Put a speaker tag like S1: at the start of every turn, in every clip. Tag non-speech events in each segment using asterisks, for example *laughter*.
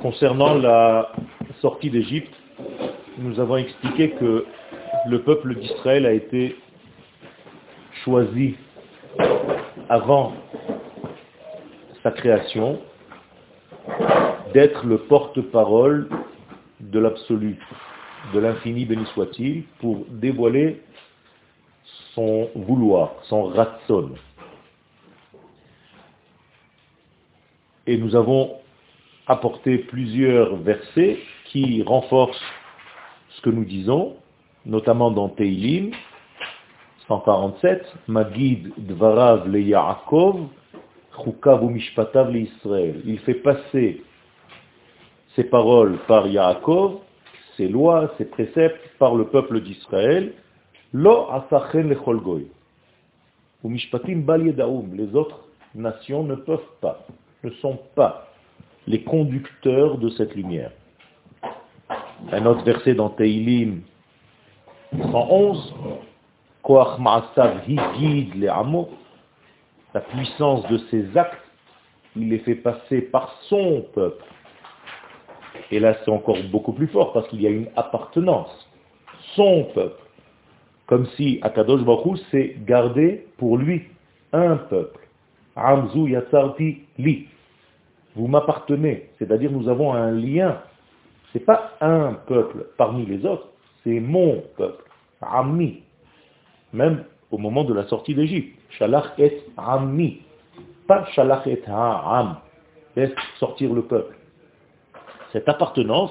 S1: Concernant la sortie d'Égypte, nous avons expliqué que le peuple d'Israël a été choisi avant sa création d'être le porte-parole de l'absolu, de l'infini béni soit-il, pour dévoiler son vouloir, son ratson. Et nous avons apporté plusieurs versets qui renforcent ce que nous disons, notamment dans Teilim 147, Magid Dvarav le Yaakov, Chukav ou Mishpatav le Israël. Il fait passer ses paroles par Yaakov, ses lois, ses préceptes par le peuple d'Israël, Lo asachen le Ou Mishpatim bal Les autres nations ne peuvent pas, ne sont pas les conducteurs de cette lumière. Un autre verset dans Teilim 111, Koach Ma'asav Higid le Amo, la puissance de ses actes, il les fait passer par son peuple. Et là, c'est encore beaucoup plus fort parce qu'il y a une appartenance. Son peuple. Comme si Akadosh Baruch s'est gardé pour lui un peuple. Amzu Yatsarti Li. Vous m'appartenez. C'est-à-dire nous avons un lien. C'est pas un peuple parmi les autres, c'est mon peuple. Ami. Même au moment de la sortie d'Égypte. Shalach et Ami. Pas Shalach et Ha'am. Laisse sortir le peuple. Cette appartenance,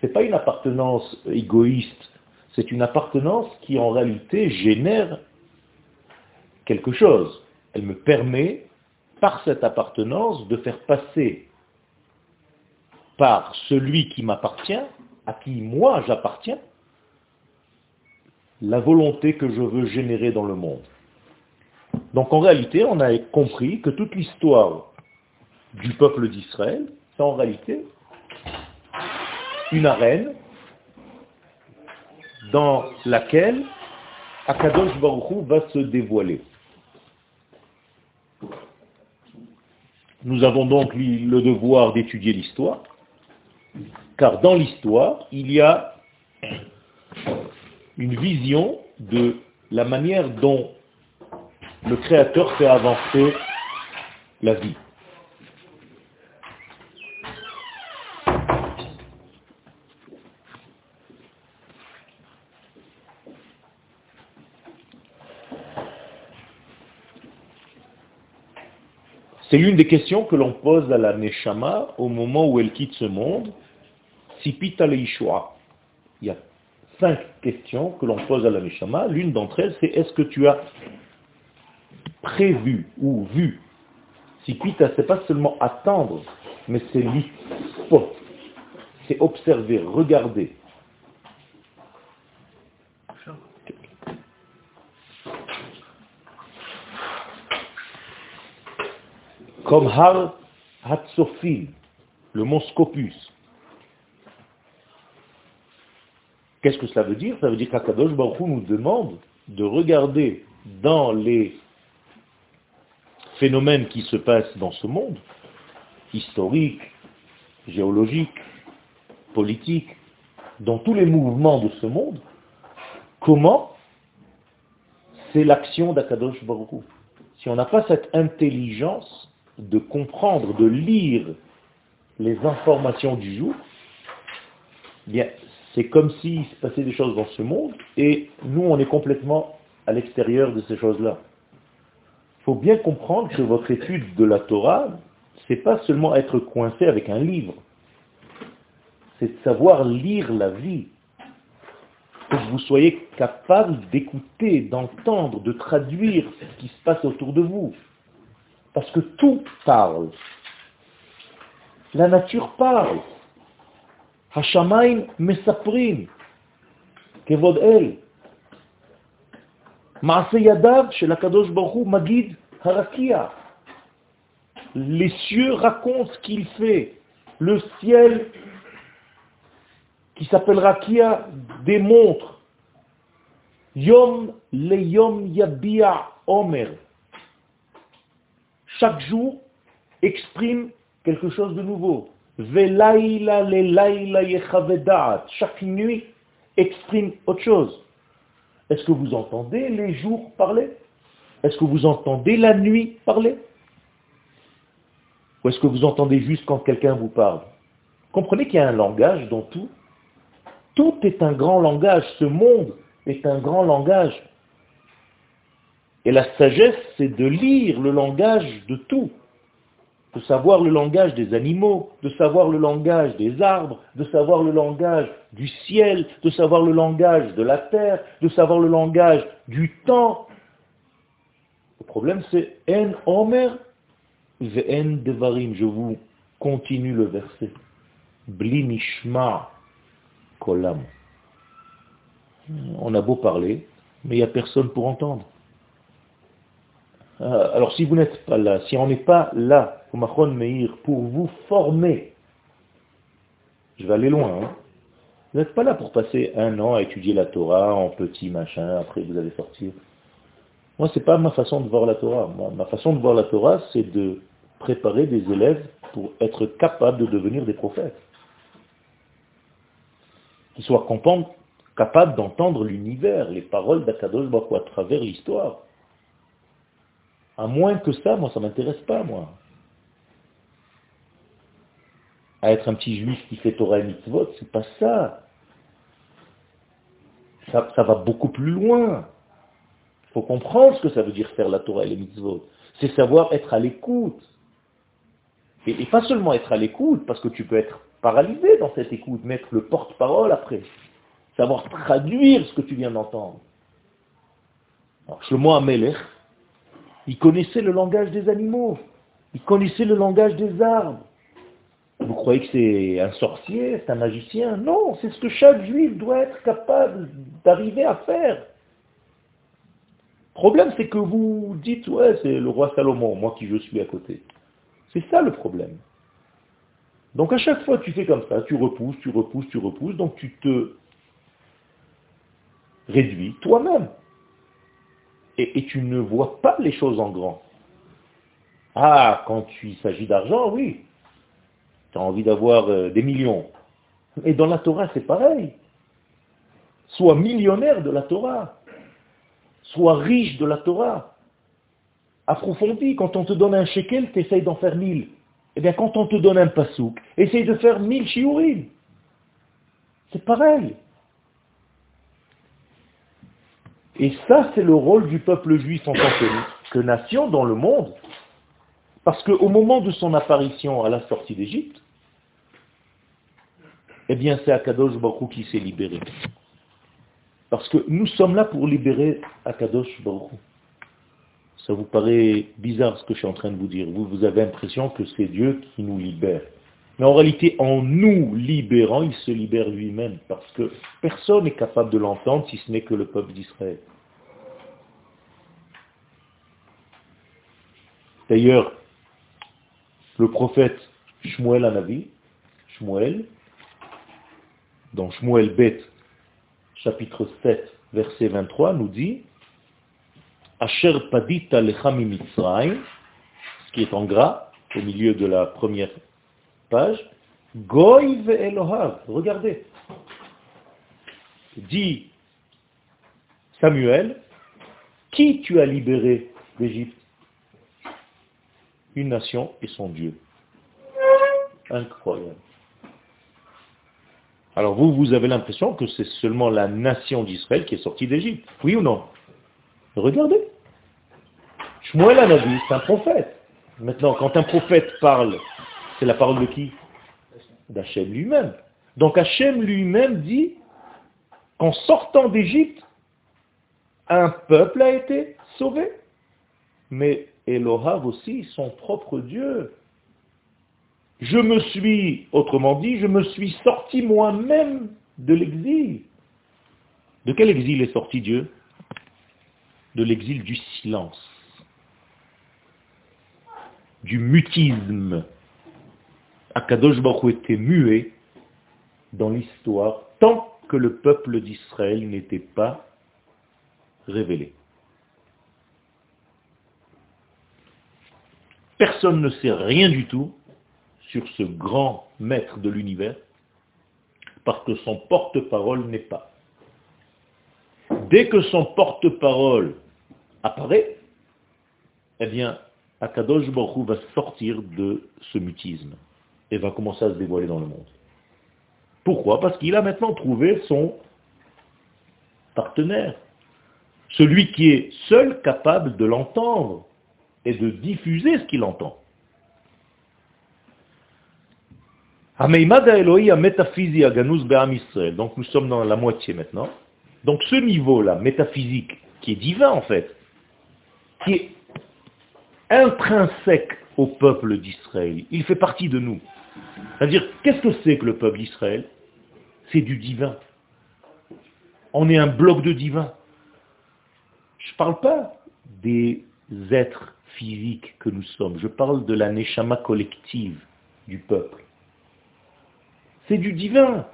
S1: ce n'est pas une appartenance égoïste, c'est une appartenance qui en réalité génère quelque chose. Elle me permet, par cette appartenance, de faire passer par celui qui m'appartient, à qui moi j'appartiens, la volonté que je veux générer dans le monde. Donc en réalité, on a compris que toute l'histoire du peuple d'Israël, c'est en réalité une arène dans laquelle Akadosh Baruch va se dévoiler. Nous avons donc le devoir d'étudier l'histoire, car dans l'histoire, il y a une vision de la manière dont le Créateur fait avancer la vie. C'est l'une des questions que l'on pose à la Neshama au moment où elle quitte ce monde. Sipita le Il y a cinq questions que l'on pose à la Neshama. L'une d'entre elles, c'est est-ce que tu as prévu ou vu Sipita, c'est pas seulement attendre, mais c'est l'ipot. C'est observer, regarder. Comme Har Hatzofim, le mont Scopus. Qu'est-ce que cela veut dire? Ça veut dire qu'Akadosh Baruch nous demande de regarder dans les phénomènes qui se passent dans ce monde, historiques, géologiques, politiques, dans tous les mouvements de ce monde, comment c'est l'action d'Akadosh Baruch Si on n'a pas cette intelligence, de comprendre, de lire les informations du jour, bien, c'est comme s'il se passait des choses dans ce monde, et nous, on est complètement à l'extérieur de ces choses-là. Il faut bien comprendre que votre étude de la Torah, c'est pas seulement être coincé avec un livre, c'est de savoir lire la vie, que vous soyez capable d'écouter, d'entendre, de traduire ce qui se passe autour de vous. Parce que tout parle. La nature parle. Hashamaim mesaprim. Kevod el. Maase yadav chez la Kadosh Baruch Magid Harakia. Les cieux racontent ce qu'il fait. Le ciel, qui s'appelle Rakia, démontre. Yom le yom yabia omer chaque jour exprime quelque chose de nouveau. Chaque nuit exprime autre chose. Est-ce que vous entendez les jours parler? Est-ce que vous entendez la nuit parler? Ou est-ce que vous entendez juste quand quelqu'un vous parle? Comprenez qu'il y a un langage dans tout. Tout est un grand langage. Ce monde est un grand langage. Et la sagesse, c'est de lire le langage de tout de savoir le langage des animaux, de savoir le langage des arbres, de savoir le langage du ciel, de savoir le langage de la terre, de savoir le langage du temps. Le problème c'est En Omer Ve'en Devarim. Je vous continue le verset. Bli Kolam. On a beau parler, mais il n'y a personne pour entendre. Euh, alors si vous n'êtes pas là, si on n'est pas là, pour vous former, je vais aller loin, hein. vous n'êtes pas là pour passer un an à étudier la Torah en petit machin, après vous allez sortir. Moi, ce n'est pas ma façon de voir la Torah. ma façon de voir la Torah, c'est de préparer des élèves pour être capables de devenir des prophètes. Qu'ils soient capables d'entendre l'univers, les paroles d'Akadosh Baruch à travers l'histoire. À moins que ça, moi, ça ne m'intéresse pas, moi. À être un petit juif qui fait Torah et mitzvot, c'est pas ça. ça. Ça va beaucoup plus loin. Il faut comprendre ce que ça veut dire faire la Torah et les mitzvot. C'est savoir être à l'écoute. Et, pas seulement être à l'écoute, parce que tu peux être paralysé dans cette écoute, mettre le porte-parole après. Savoir traduire ce que tu viens d'entendre. Alors, Shlomo Amelech, il connaissait le langage des animaux. Il connaissait le langage des arbres. Vous croyez que c'est un sorcier, c'est un magicien? Non, c'est ce que chaque juif doit être capable d'arriver à faire. Le problème, c'est que vous dites, ouais, c'est le roi Salomon, moi qui je suis à côté. C'est ça le problème. Donc à chaque fois, tu fais comme ça, tu repousses, tu repousses, tu repousses, donc tu te réduis toi-même et, tu ne vois pas les choses en grand. Ah, quand il s'agit d'argent, oui. Tu as envie d'avoir euh, des millions. Et dans la Torah, c'est pareil. Sois millionnaire de la Torah. Sois riche de la Torah. Approfondis. Quand on te donne un shekel, tu d'en faire mille. Eh bien, quand on te donne un pasouk, essaye de faire mille shiurim. C'est pareil. Et ça, c'est le rôle du peuple juif en tant que, nation dans le monde. Parce qu'au moment de son apparition à la sortie d'Égypte, eh bien c'est Akadosh Baruch qui s'est libéré. Parce que nous sommes là pour libérer Akadosh Baruch Ça vous paraît bizarre ce que je suis en train de vous dire. Vous, vous avez l'impression que c'est Dieu qui nous libère. Mais en réalité, en nous libérant, il se libère lui-même, parce que personne n'est capable de l'entendre si ce n'est que le peuple d'Israël. D'ailleurs, le prophète Shmuel Anavi, Shmuel, dans Shmuel Bet, chapitre 7, verset 23, nous dit Asher padita lechami ce qui est en gras, au milieu de la première page, Goy Elohav. Regardez. Dit Samuel, qui tu as libéré d'Égypte? Une nation et son Dieu. Incroyable. Alors vous, vous avez l'impression que c'est seulement la nation d'Israël qui est sortie d'Égypte. Oui ou non? Regardez. Shmuel Anavi, c'est un prophète. Maintenant, quand un prophète parle c'est la parole de qui? D'Hachem lui-même. Donc Hachem lui-même dit qu'en sortant d'Égypte, un peuple a été sauvé. Mais Elohav aussi, son propre Dieu. Je me suis, autrement dit, je me suis sorti moi-même de l'exil. De quel exil est sorti Dieu? De l'exil du silence, du mutisme, Akadosh Baruch était muet dans l'histoire tant que le peuple d'Israël n'était pas révélé. Personne ne sait rien du tout sur ce grand maître de l'univers parce que son porte-parole n'est pas. Dès que son porte-parole apparaît, eh bien, Akadosh Baruch va sortir de ce mutisme va commencer à se dévoiler dans le monde. Pourquoi? Parce qu'il a maintenant trouvé son partenaire, celui qui est seul capable de l'entendre et de diffuser ce qu'il entend. Donc nous sommes dans la moitié maintenant. Donc ce niveau-là, métaphysique, qui est divin en fait, qui est intrinsèque au peuple d'Israël, il fait partie de nous. C'est-à-dire, qu'est-ce que c'est que le peuple d'Israël? C'est du divin. On est un bloc de divin. Je ne parle pas des êtres physiques que nous sommes, je parle de la neshama collective du peuple. C'est du divin.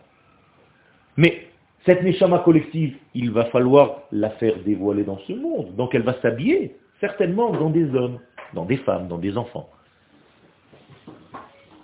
S1: Mais cette neshama collective, il va falloir la faire dévoiler dans ce monde. Donc elle va s'habiller, certainement, dans des hommes, dans des femmes, dans des enfants,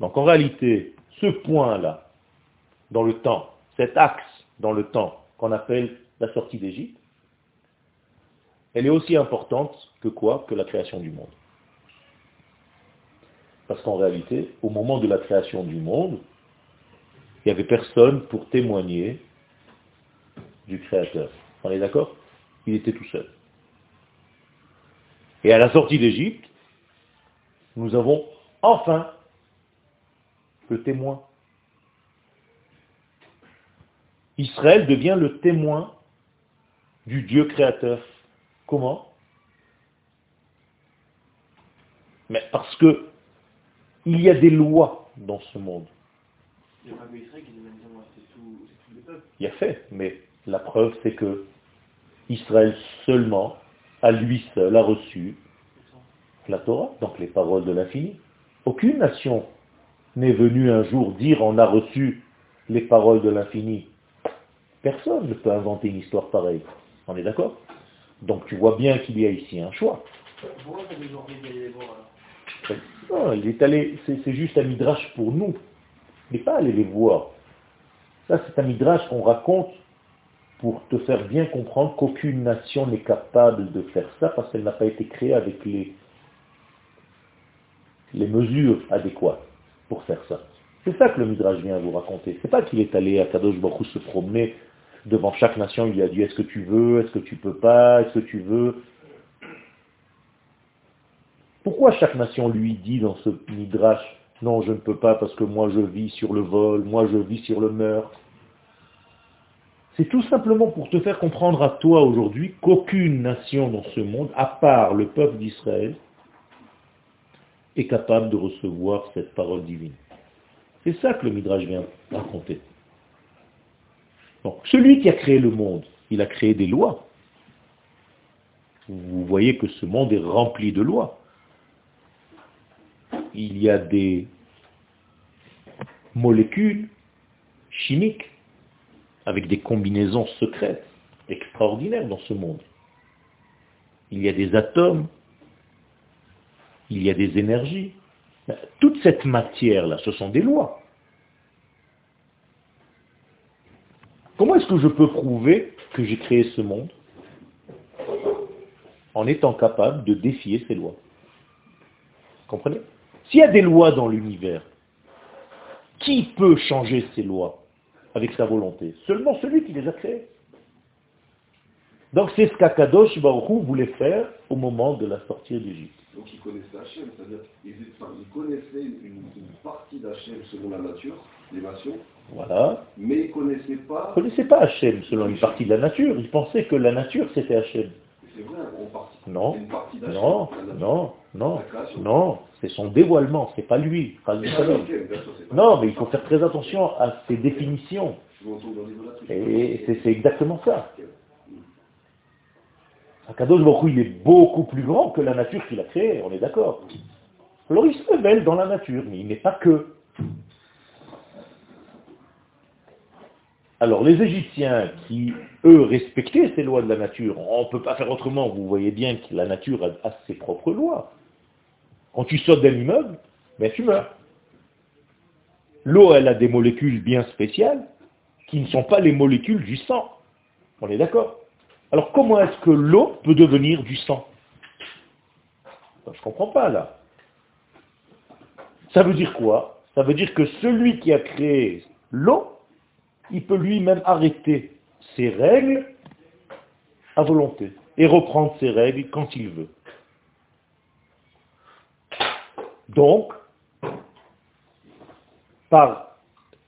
S1: Donc en réalité, ce point-là, dans le temps, cet axe dans le temps qu'on appelle la sortie d'Égypte, elle est aussi importante que quoi Que la création du monde. Parce qu'en réalité, au moment de la création du monde, il n'y avait personne pour témoigner du Créateur. On est d'accord? Il était tout seul. Et à la sortie d'Égypte, nous avons enfin le témoin. Israël devient le témoin du Dieu créateur. Comment? Mais parce que il y a des lois dans ce monde. Il y a fait, mais la preuve c'est que Israël seulement, à lui seul, a reçu la Torah, donc les paroles de l'infini. Aucune nation n'est venue un jour dire on a reçu les paroles de l'infini. Personne ne peut inventer une histoire pareille. On est d'accord? Donc tu vois bien qu'il y a ici un choix. Non, il est allé, c'est juste un midrash pour nous. N'est pas allé les voir. Ça, c'est un midrash qu'on raconte pour te faire bien comprendre qu'aucune nation n'est capable de faire ça parce qu'elle n'a pas été créée avec les mesures adéquates pour faire ça. C'est ça que le Midrash vient vous raconter. C'est pas qu'il est allé à Kadosh Baruch se promener devant chaque nation, il lui a dit est-ce que tu veux, est-ce que tu peux pas, est-ce que tu veux? Pourquoi chaque nation lui dit dans ce Midrash non, je ne peux pas parce que moi je vis sur le vol, moi je vis sur le meurtre? C'est tout simplement pour te faire comprendre à toi aujourd'hui qu'aucune nation dans ce monde, à part le peuple d'Israël, est capable de recevoir cette parole divine. C'est ça que le Midrash vient raconter. celui qui a créé le monde, il a créé des lois. Vous voyez que ce monde est rempli de lois il y a des molécules chimiques avec des combinaisons secrètes extraordinaires dans ce monde. Il y a des atomes, il y a des énergies. Toute cette matière-là, ce sont des lois. Comment est-ce que je peux prouver que j'ai créé ce monde en étant capable de défier ces lois? Comprenez? S'il y a des lois dans l'univers, qui peut changer ces lois avec sa volonté? Seulement celui qui les a créées. Donc c'est ce qu'Akadosh Baruch voulait faire au moment de la sortie d'Égypte.
S2: Donc il connaissait Hachem, c'est-à-dire qu'il connaissait une, partie d'Hachem selon la nature, les nations.
S1: Voilà.
S2: Mais il ne connaissait pas...
S1: Il ne connaissait pas Hachem selon une partie de la nature. Il pensait que la nature c'était Hachem.
S2: c'est vrai, on partit.
S1: Non,
S2: une partie
S1: non, non, non, non, c'est son dévoilement, c'est pas lui. pas lui
S2: Ah,
S1: Non, mais il faut faire très attention à ses définitions. Et c'est exactement ça. Akadosh Baruch il est beaucoup plus grand que la nature qu'il a créée, on est d'accord. Alors il se révèle dans la nature, mais il n'est pas que. Alors les Égyptiens qui, eux, respectaient ces lois de la nature, on ne peut pas faire autrement, vous voyez bien que la nature a, a ses propres lois. Quand tu sautes d'un immeuble, ben tu meurs. L'eau, elle a des molécules bien spéciales qui ne sont pas les molécules du sang. On est d'accord Alors comment est-ce que l'eau peut devenir du sang Ben, Je ne comprends pas là. Ça veut dire quoi? Ça veut dire que celui qui a créé l'eau, il peut lui-même arrêter ses règles à volonté et reprendre ses règles quand il veut. Donc, par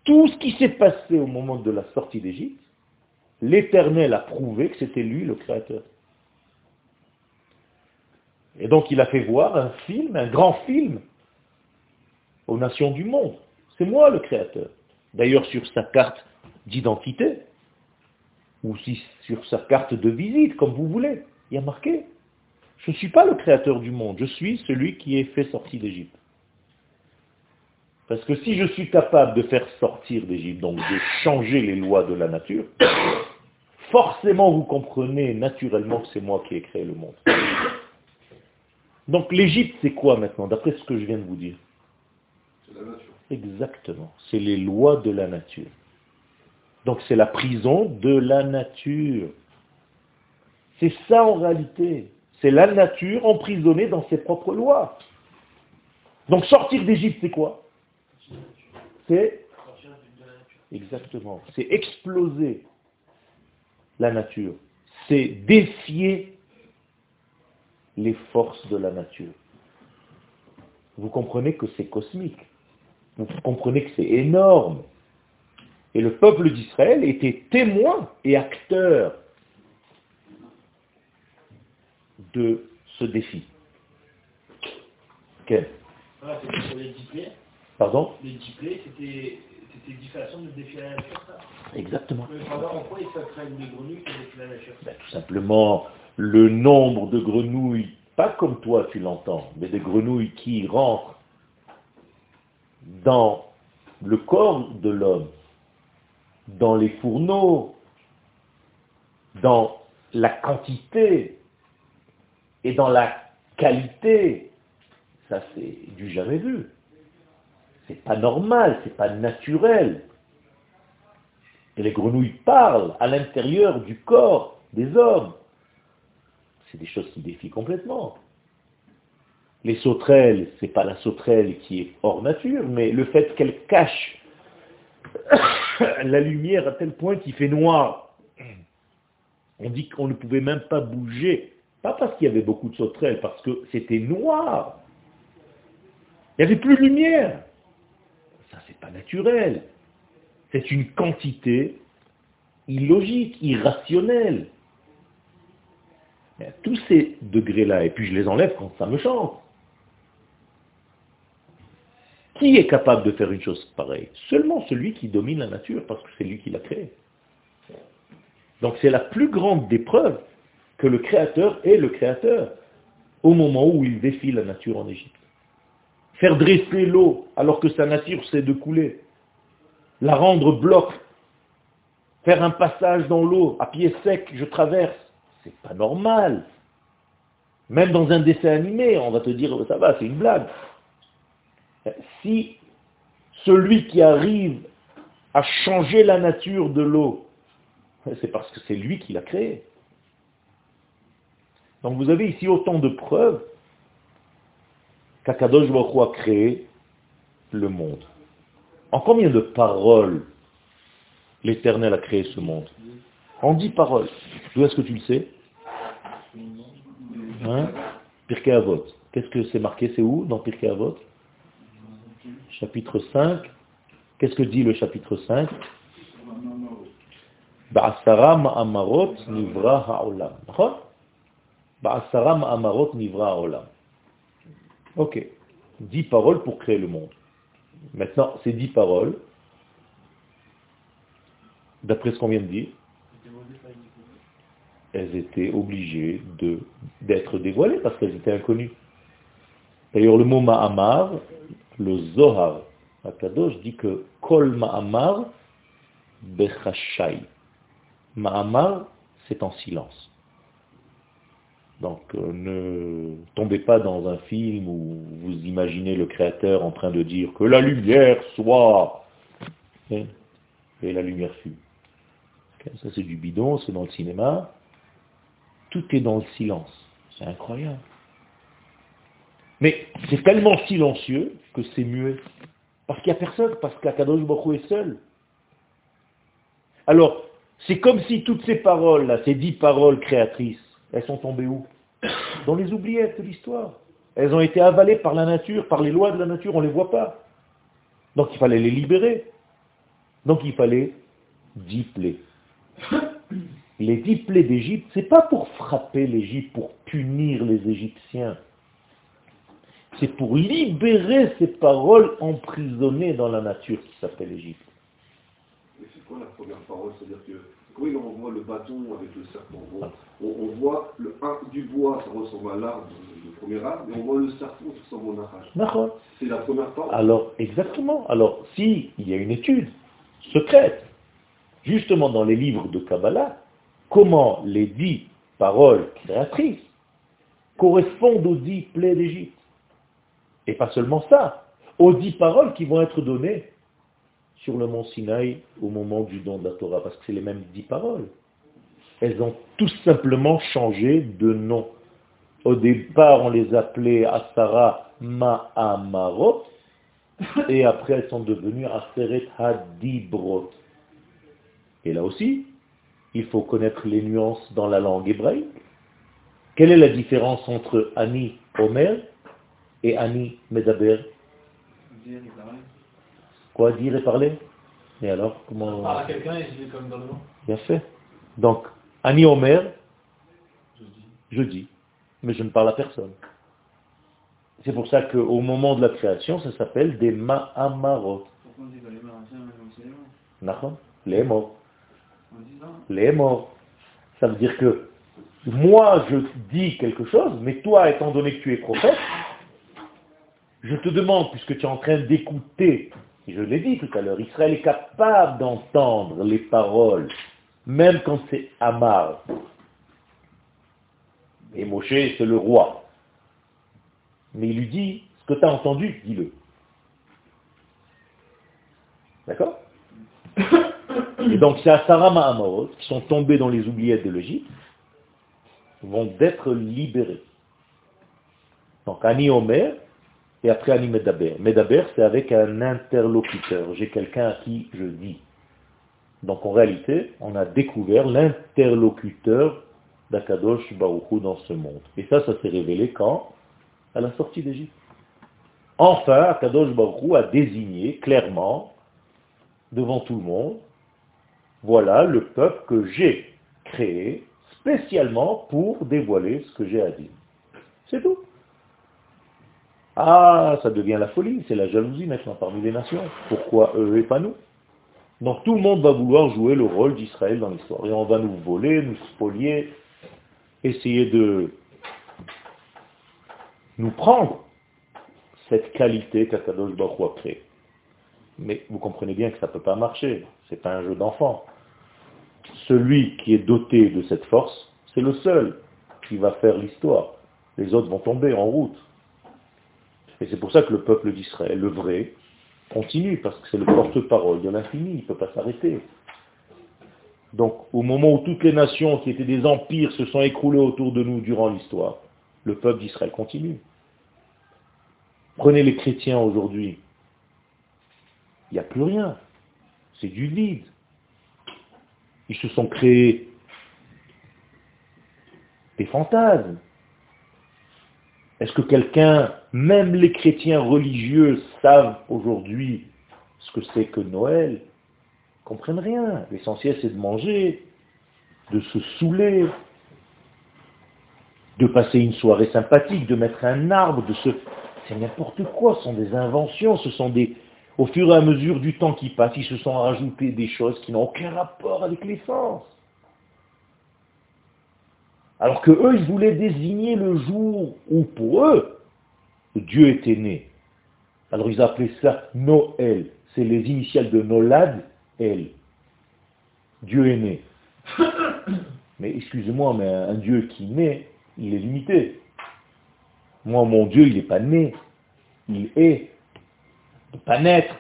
S1: tout ce qui s'est passé au moment de la sortie d'Égypte, l'Éternel a prouvé que c'était lui le Créateur. Et donc il a fait voir un film, un grand film, aux nations du monde. C'est moi le Créateur. D'ailleurs sur sa carte d'identité, ou si sur sa carte de visite, comme vous voulez, il y a marqué, je ne suis pas le Créateur du monde, je suis celui qui est fait sortir d'Égypte. Parce que si je suis capable de faire sortir d'Égypte, donc de changer les lois de la nature, forcément vous comprenez naturellement que c'est moi qui ai créé le monde. Donc l'Égypte, c'est quoi maintenant, d'après ce que je viens de vous dire?
S2: C'est la nature.
S1: Exactement, c'est les lois de la nature. Donc c'est la prison de la nature. C'est ça en réalité. C'est la nature emprisonnée dans ses propres lois. Donc sortir d'Égypte, c'est quoi? C'est exactement, c'est exploser la nature, c'est défier les forces de la nature. Vous comprenez que c'est cosmique. Vous comprenez que c'est énorme. Et le peuple d'Israël était témoin et acteur de ce défi. Quel?
S3: C'était sur les.
S1: Pardon?
S3: Diplés, c'était c'était une façon de défier la nature, ça.
S1: Exactement.
S3: Mais pendant pourquoi ils s'attrayent les grenouilles qui défient la nature
S1: Ben, tout simplement, le nombre de grenouilles, pas comme toi tu l'entends, mais des grenouilles qui rentrent dans le corps de l'homme, dans les fourneaux, dans la quantité et dans la qualité, ça c'est du jamais vu. C'est pas normal, c'est pas naturel. Et les grenouilles parlent à l'intérieur du corps des hommes. C'est des choses qui défient complètement. Les sauterelles, c'est pas la sauterelle qui est hors nature, mais le fait qu'elle cache *coughs* la lumière à tel point qu'il fait noir. On dit qu'on ne pouvait même pas bouger. Pas parce qu'il y avait beaucoup de sauterelles, parce que c'était noir. Il n'y avait plus de lumière. Pas naturel. C'est une quantité illogique, irrationnelle. Mais tous ces degrés-là, et puis je les enlève quand ça me chante. Qui est capable de faire une chose pareille? Seulement celui qui domine la nature, parce que c'est lui qui l'a créée. Donc c'est la plus grande des preuves que le Créateur est le Créateur au moment où il défie la nature en Égypte. Faire dresser l'eau alors que sa nature c'est de couler. La rendre bloc. Faire un passage dans l'eau à pied sec, je traverse. C'est pas normal. Même dans un dessin animé, on va te dire, ça va, c'est une blague. Si celui qui arrive à changer la nature de l'eau, c'est parce que c'est lui qui l'a créé. Donc vous avez ici autant de preuves qu'Akadosh Baruch a créé le monde. En combien de paroles l'Éternel a créé ce monde? En dix paroles. D'où est-ce que tu le sais? Hein? Pirkei. Qu'est-ce que c'est marqué? C'est où dans Pirkei Avot? Chapitre 5. Qu'est-ce que dit le chapitre 5 Ba'asara ma'amarot nivra ha'olam. Ba'asaram amarot nivra olam. Ok. Dix paroles pour créer le monde. Maintenant, ces dix paroles, d'après ce qu'on vient de dire, elles étaient obligées d'être dévoilées parce qu'elles étaient inconnues. D'ailleurs, le mot Ma'amar, le Zohar, Akadosh dit que Kol Ma'amar Bechashai. Ma'amar, c'est en silence. Donc euh, ne tombez pas dans un film où vous imaginez le créateur en train de dire que la lumière soit. Et la lumière fut. Ça c'est du bidon, c'est dans le cinéma. Tout est dans le silence. C'est incroyable. Mais c'est tellement silencieux que c'est muet. Parce qu'il n'y a personne, parce qu'Akadosh Baruch est seul. Alors, c'est comme si toutes ces paroles, ces dix paroles créatrices, elles sont tombées où? Dans les oubliettes de l'histoire. Elles ont été avalées par la nature, par les lois de la nature, on ne les voit pas. Donc il fallait les libérer. Donc il fallait dix plaies. Les dix plaies d'Égypte, ce n'est pas pour frapper l'Égypte, pour punir les Égyptiens. C'est pour libérer ces paroles emprisonnées dans la nature qui s'appelle Égypte.
S2: Mais c'est quoi la première parole? C'est-à-dire que quand il envoie le bâton avec le serpent, on, voit le du bois, ça ressemble à l'arbre, le premier arbre, et on voit le serpent, ça ressemble au narrage. C'est la première parole.
S1: Alors, exactement. Alors, s'il y a une étude secrète, justement dans les livres de Kabbalah, comment les dix paroles créatrices correspondent aux dix plaies d'Égypte. Et pas seulement ça, aux dix paroles qui vont être données sur le mont Sinaï au moment du don de la Torah, parce que c'est les mêmes dix paroles. Elles ont tout simplement changé de nom. Au départ, on les appelait Asara Ma'amarot, et après elles sont devenues Aseret Hadibrot. Et là aussi, il faut connaître les nuances dans la langue hébraïque. Quelle est la différence entre Ani Omer et Ani Medaber? Quoi dire et parler Et alors, comment...
S3: Parle à quelqu'un et je comme dans le vent.
S1: Bien fait. Donc, Ani Omer, je dis, mais je ne parle à personne. C'est pour ça qu'au moment de la création, ça s'appelle des Ma'amarot.
S3: Pourquoi on dit que les
S1: mains les morts. Les morts. Ça veut dire que moi, je dis quelque chose, mais toi, étant donné que tu es prophète, je te demande, puisque tu es en train d'écouter, je l'ai dit tout à l'heure, Israël est capable d'entendre les paroles, même quand c'est Amar. Et Moshe, c'est le roi. Mais il lui dit, ce que tu as entendu, dis-le. D'accord Et donc c'est Asarama Amaot, qui sont tombés dans les oubliettes de l'Égypte, vont être libérés. Donc Ani Omer, et après Ani Medaber. Medaber, c'est avec un interlocuteur. J'ai quelqu'un à qui je dis. Donc en réalité, on a découvert l'interlocuteur d'Akadosh Baruchou dans ce monde. Et ça, ça s'est révélé quand? À la sortie d'Égypte. Enfin, Akadosh Baruchou a désigné clairement, devant tout le monde, voilà le peuple que j'ai créé spécialement pour dévoiler ce que j'ai à dire. C'est tout. Ah, ça devient la folie, c'est la jalousie maintenant parmi les nations. Pourquoi eux et pas nous? Donc tout le monde va vouloir jouer le rôle d'Israël dans l'histoire. Et on va nous voler, nous spolier, essayer de nous prendre cette qualité qu'Akadosh Baruch a créée. Mais vous comprenez bien que ça ne peut pas marcher. C'est pas un jeu d'enfant. Celui qui est doté de cette force, c'est le seul qui va faire l'histoire. Les autres vont tomber en route. Et c'est pour ça que le peuple d'Israël, le vrai, continue, parce que c'est le porte-parole de l'infini, il ne peut pas s'arrêter. Donc, au moment où toutes les nations qui étaient des empires se sont écroulées autour de nous durant l'histoire, le peuple d'Israël continue. Prenez les chrétiens aujourd'hui, il n'y a plus rien. C'est du vide. Ils se sont créés des fantasmes. Est-ce que quelqu'un, même les chrétiens religieux, savent aujourd'hui ce que c'est que Noël? Ils comprennent rien. L'essentiel, c'est de manger, de se saouler. de passer une soirée sympathique, de mettre un arbre, de se... C'est n'importe quoi, ce sont des inventions, ce sont des... Au fur et à mesure du temps qui passe, ils se sont rajoutés des choses qui n'ont aucun rapport avec l'essence. Alors que eux, ils voulaient désigner le jour où, pour eux, Dieu était né. Alors ils appelaient ça Noël. C'est les initiales de Nolad, El. Dieu est né. *coughs* Mais excusez-moi, mais un Dieu qui naît, il est limité. Moi, mon Dieu, il n'est pas né. Il est. Il ne peut pas naître.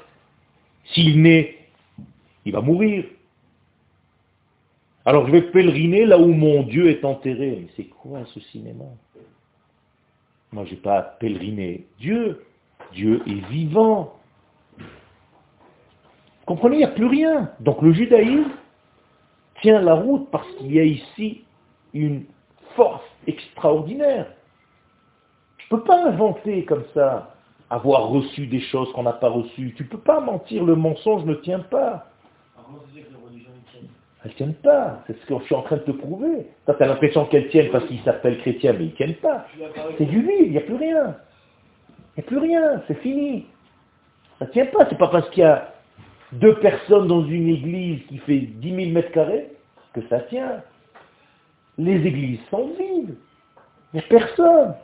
S1: S'il naît, il va mourir. Alors je vais pèleriner là où mon Dieu est enterré. Mais c'est quoi ce cinéma? Moi, je n'ai pas pèleriné Dieu. Dieu est vivant. Vous comprenez, il n'y a plus rien. Donc le judaïsme tient la route parce qu'il y a ici une force extraordinaire. Tu ne peux pas inventer comme ça, avoir reçu des choses qu'on n'a pas reçues. Tu ne peux pas mentir, le mensonge ne tient pas. Elles ne tiennent pas. C'est ce que je suis en train de te prouver. tu as l'impression qu'elles tiennent parce qu'ils s'appellent chrétiens, mais ils ne tiennent pas. C'est du vide, il n'y a plus rien. Il n'y a plus rien, c'est fini. Ça ne tient pas. C'est pas parce qu'il y a deux personnes dans une église qui fait 10 000 mètres carrés que ça tient. Les églises sont vides. Il n'y a personne.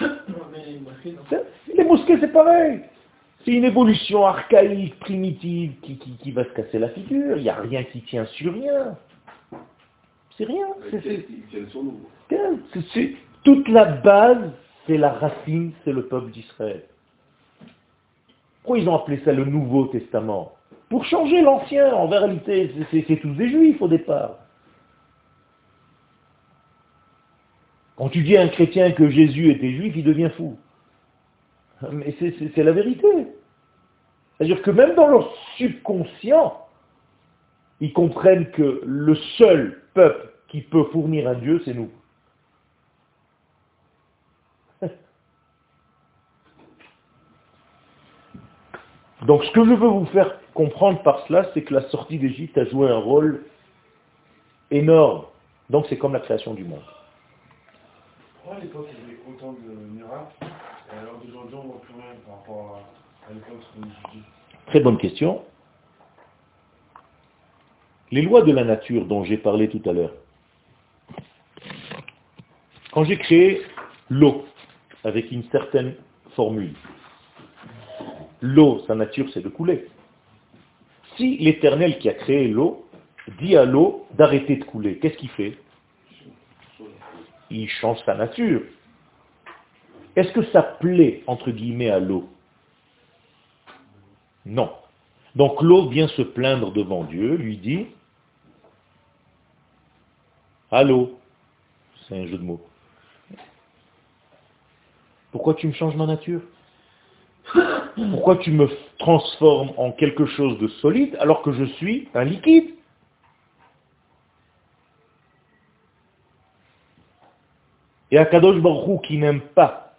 S1: *coughs* Les mosquées, c'est pareil. C'est une évolution archaïque, primitive, qui, qui, va se casser la figure. Il n'y a rien qui tient sur rien. C'est rien. C'est toute la base, c'est la racine, c'est le peuple d'Israël. Pourquoi ils ont appelé ça le Nouveau Testament? Pour changer l'Ancien. En réalité, c'est tous des Juifs au départ. Quand tu dis à un chrétien que Jésus était juif, il devient fou. Mais c'est la vérité. C'est-à-dire que même dans leur subconscient, ils comprennent que le seul peuple qui peut fournir un Dieu, c'est nous. *laughs* Donc ce que je veux vous faire comprendre par cela, c'est que la sortie d'Égypte a joué un rôle énorme. Donc c'est comme la création du monde.
S4: Pourquoi à l'époque il y avait autant de miracles et alors d'aujourd'hui on voit plus rien par rapport à,
S1: Très bonne question. Les lois de la nature dont j'ai parlé tout à l'heure. Quand j'ai créé l'eau avec une certaine formule, l'eau, sa nature, c'est de couler. Si l'Éternel qui a créé l'eau dit à l'eau d'arrêter de couler, qu'est-ce qu'il fait? Il change sa nature. Est-ce que ça plaît, entre guillemets, à l'eau? Non. Donc l'eau vient se plaindre devant Dieu, lui dit, Allô? C'est un jeu de mots. Pourquoi tu me changes ma nature? Pourquoi tu me transformes en quelque chose de solide alors que je suis un liquide? Et Akadosh Baruch qui n'aime pas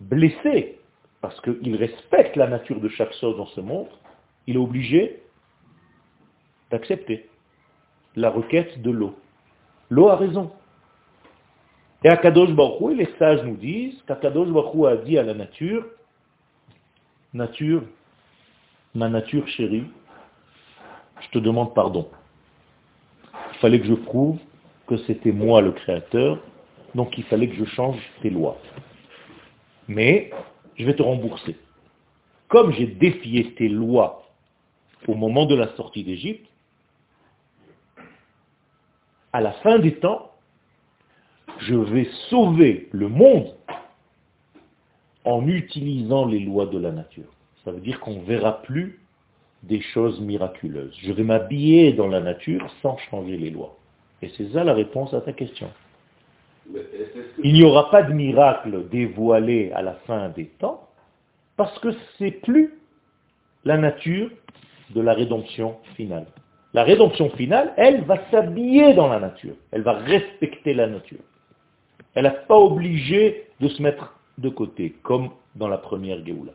S1: blesser, parce qu'il respecte la nature de chaque chose dans ce monde, il est obligé d'accepter la requête de l'eau. L'eau a raison. Et Akadosh Baruch les sages nous disent qu'Akadosh Baruch a dit à la nature, nature, ma nature chérie, je te demande pardon. Il fallait que je prouve que c'était moi le créateur, donc il fallait que je change tes lois. Mais je vais te rembourser. Comme j'ai défié tes lois au moment de la sortie d'Égypte, à la fin des temps, je vais sauver le monde en utilisant les lois de la nature. Ça veut dire qu'on ne verra plus des choses miraculeuses. Je vais m'habiller dans la nature sans changer les lois. Et c'est ça la réponse à ta question. Il n'y aura pas de miracle dévoilé à la fin des temps, parce que c'est plus la nature de la rédemption finale. La rédemption finale, elle va s'habiller dans la nature. Elle va respecter la nature. Elle n'est pas obligée de se mettre de côté, comme dans la première Géoula.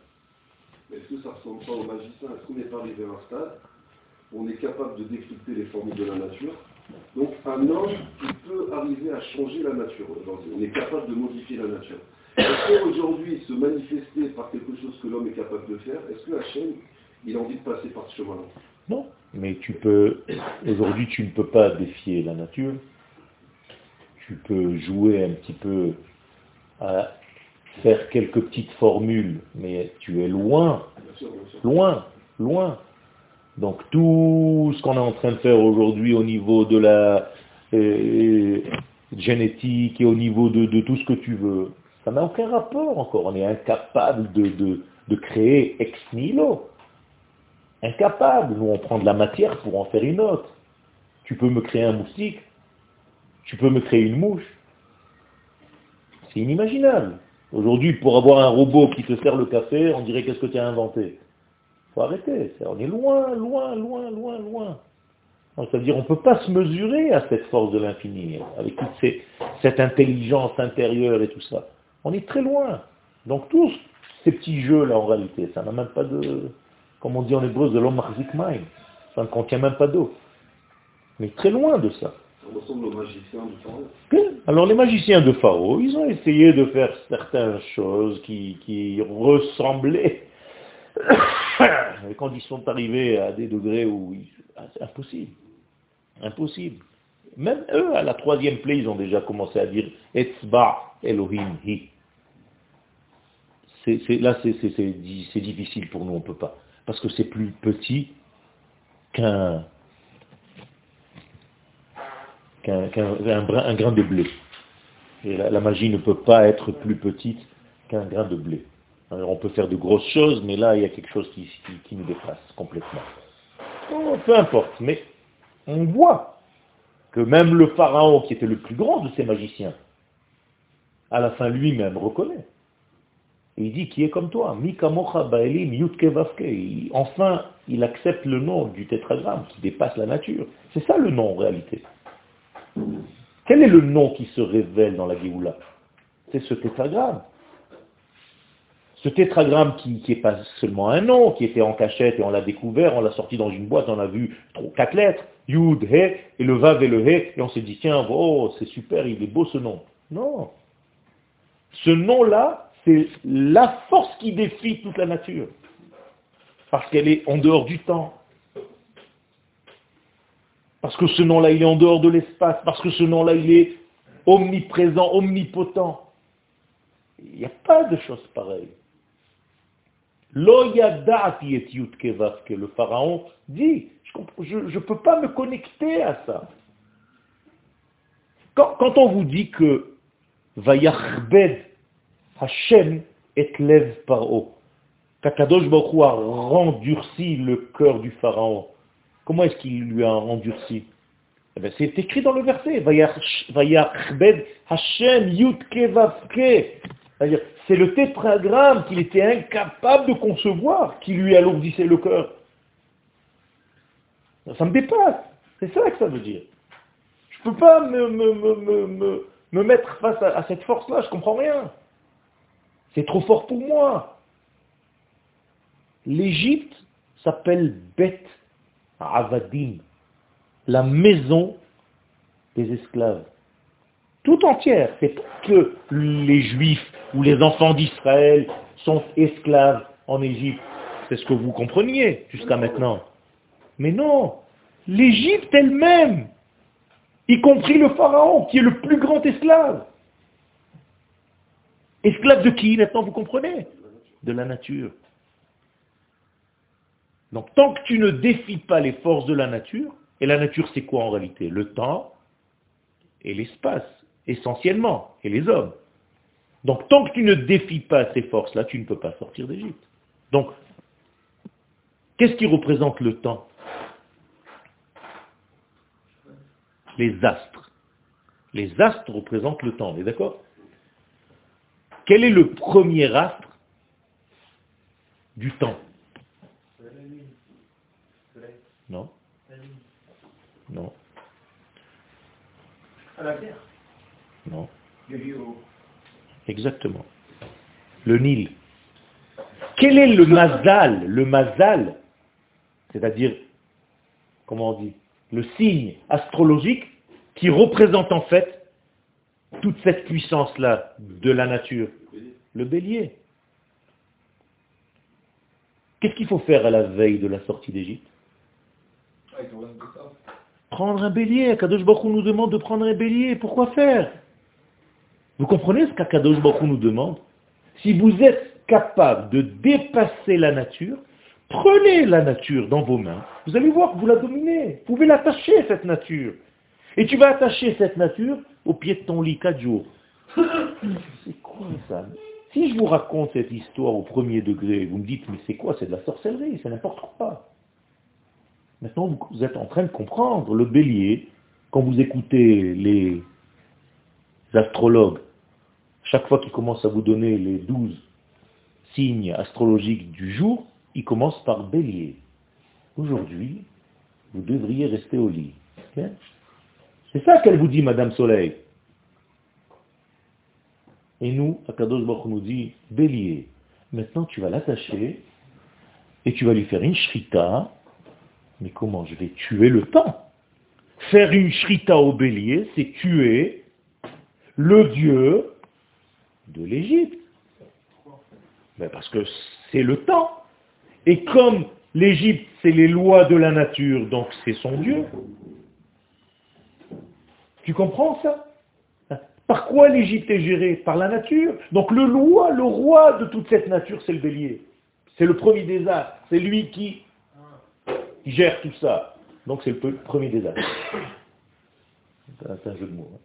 S2: Est-ce que ça ne ressemble pas au magicien? Est-ce qu'on n'est pas arrivé à un stade où on est capable de décrypter les formules de la nature Donc un homme, il peut arriver à changer la nature. On est capable de modifier la nature. Est-ce qu'aujourd'hui, se manifester par quelque chose que l'homme est capable de faire, est-ce que Hachem, il a envie de passer par ce chemin-là?
S1: Non, mais tu peux, aujourd'hui tu ne peux pas défier la nature. Tu peux jouer un petit peu à faire quelques petites formules, mais tu es loin, loin, loin. Donc tout ce qu'on est en train de faire aujourd'hui au niveau de la euh, génétique et au niveau de, tout ce que tu veux, ça n'a aucun rapport encore. On est incapable de, de créer ex nihilo. Incapable. Nous, on prend de la matière pour en faire une autre. Tu peux me créer un moustique, tu peux me créer une mouche. C'est inimaginable. Aujourd'hui, pour avoir un robot qui te sert le café, on dirait qu'est-ce que tu as inventé? Faut arrêter. On est loin, loin, loin, loin, loin. C'est-à-dire on ne peut pas se mesurer à cette force de l'infini, avec toute cette intelligence intérieure et tout ça. On est très loin. Donc tous ces petits jeux-là, en réalité, ça n'a même pas de, comme on dit en hébreu, de l'homme Ça ne contient même pas d'eau. Mais très loin de ça. Alors les magiciens de Pharaon, ils ont essayé de faire certaines choses qui, ressemblaient. Quand ils sont arrivés à des degrés où c'est impossible. Impossible. Même eux, à la troisième plaie, ils ont déjà commencé à dire Etzba Elohim Hi. là, c'est difficile pour nous, on ne peut pas. Parce que c'est plus petit qu'un un, grain de blé. Et la, magie ne peut pas être plus petite qu'un grain de blé. On peut faire de grosses choses, mais là, il y a quelque chose qui, nous dépasse complètement. Oh, peu importe, mais on voit que même le pharaon, qui était le plus grand de ces magiciens, à la fin lui-même reconnaît. il dit, qui est comme toi Enfin, il accepte le nom du tétragramme qui dépasse la nature. C'est ça le nom en réalité. Quel est le nom qui se révèle dans la Géoula? C'est ce tétragramme. Ce tétragramme qui n'est pas seulement un nom, qui était en cachette et on l'a découvert, on l'a sorti dans une boîte, on a vu quatre lettres, Yud, He, et le Vav et le He, et on s'est dit, tiens, oh, c'est super, il est beau ce nom. Non. Ce nom-là, c'est la force qui défie toute la nature. Parce qu'elle est en dehors du temps. Parce que ce nom-là, il est en dehors de l'espace. Parce que ce nom-là, il est omniprésent, omnipotent. Il n'y a pas de chose que le pharaon dit, je ne peux pas me connecter à ça. Quand, on vous dit que Vayachbed Hashem et lev paro, qu'Akadosh Baruch a rendurci le cœur du pharaon, Comment est-ce qu'il lui a endurci eh ben, C'est écrit dans le verset. Hashem C'est le tétragramme qu'il était incapable de concevoir qui lui alourdissait le cœur. Ça me dépasse. C'est ça que ça veut dire. Je ne peux pas me, mettre face à, cette force-là, je ne comprends rien. C'est trop fort pour moi. L'Égypte s'appelle Beth Avadim, la maison des esclaves. Tout entière. C'est que les juifs ou les enfants d'Israël sont esclaves en Égypte. C'est ce que vous compreniez jusqu'à maintenant. Mais non, l'Égypte elle-même, y compris le pharaon, qui est le plus grand esclave. Esclave de qui maintenant vous comprenez? De la nature. Donc tant que tu ne défies pas les forces de la nature, et la nature c'est quoi en réalité? Le temps et l'espace, essentiellement, et les hommes. Donc tant que tu ne défies pas ces forces-là, tu ne peux pas sortir d'Égypte. Donc, qu'est-ce qui représente le temps? Les astres. Les astres représentent le temps, on est d'accord? Quel est le premier astre du temps? Non. Non.
S3: À la terre?
S1: Non. Exactement. Le Nil. Quel est le mazal Le mazal, c'est-à-dire, comment on dit le signe astrologique qui représente en fait toute cette puissance-là de la nature? Le bélier. Qu'est-ce qu'il faut faire à la veille de la sortie d'Égypte? Prendre un bélier. Kadosh Baruch nous demande de prendre un bélier. Pourquoi faire? Vous comprenez ce qu'Akadosh Baruch nous demande Si vous êtes capable de dépasser la nature, prenez la nature dans vos mains. Vous allez voir que vous la dominez. Vous pouvez l'attacher, cette nature. Et tu vas attacher cette nature au pied de ton lit quatre jours. *coughs* C'est quoi ça? Si je vous raconte cette histoire au premier degré, vous me dites, mais c'est quoi? C'est de la sorcellerie, c'est n'importe quoi. Maintenant, vous êtes en train de comprendre le bélier, quand vous écoutez les astrologues, chaque fois qu'ils commencent à vous donner les douze signes astrologiques du jour, ils commencent par bélier. Aujourd'hui, vous devriez rester au lit. C'est ça qu'elle vous dit, Madame Soleil. Et nous, Akadosh Baruch nous dit, bélier, maintenant tu vas l'attacher et tu vas lui faire une shrita. Mais comment Je vais tuer le temps? Faire une shrita au bélier, c'est tuer le dieu de l'Égypte. Ben, parce que c'est le temps. Et comme l'Égypte, c'est les lois de la nature, donc c'est son dieu, tu comprends ça? Par quoi l'Égypte est gérée? Par la nature. Donc le roi, le roi de toute cette nature, c'est le bélier. C'est le premier des astres. C'est lui qui, gère tout ça. Donc c'est le premier des astres. *coughs* C'est un jeu de mots. Hein.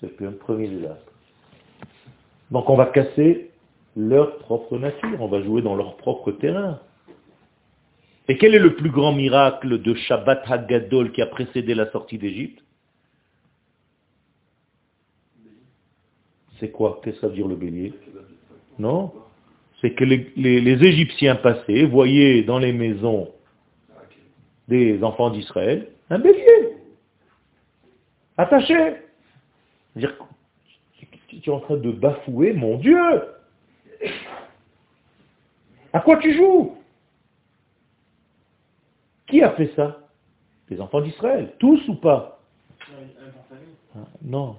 S1: C'est le premier des astres. Donc on va casser leur propre nature. On va jouer dans leur propre terrain. Et quel est le plus grand miracle de Shabbat Hagadol qui a précédé la sortie d'Égypte? C'est quoi? Qu'est-ce que ça veut dire le bélier? Non? C'est que les, Égyptiens passaient, voyaient dans les maisons des enfants d'Israël un bélier attaché. Tu es en train de bafouer mon Dieu. À quoi tu joues? Qui a fait ça? Les enfants d'Israël. Tous ou pas? Ah, Non.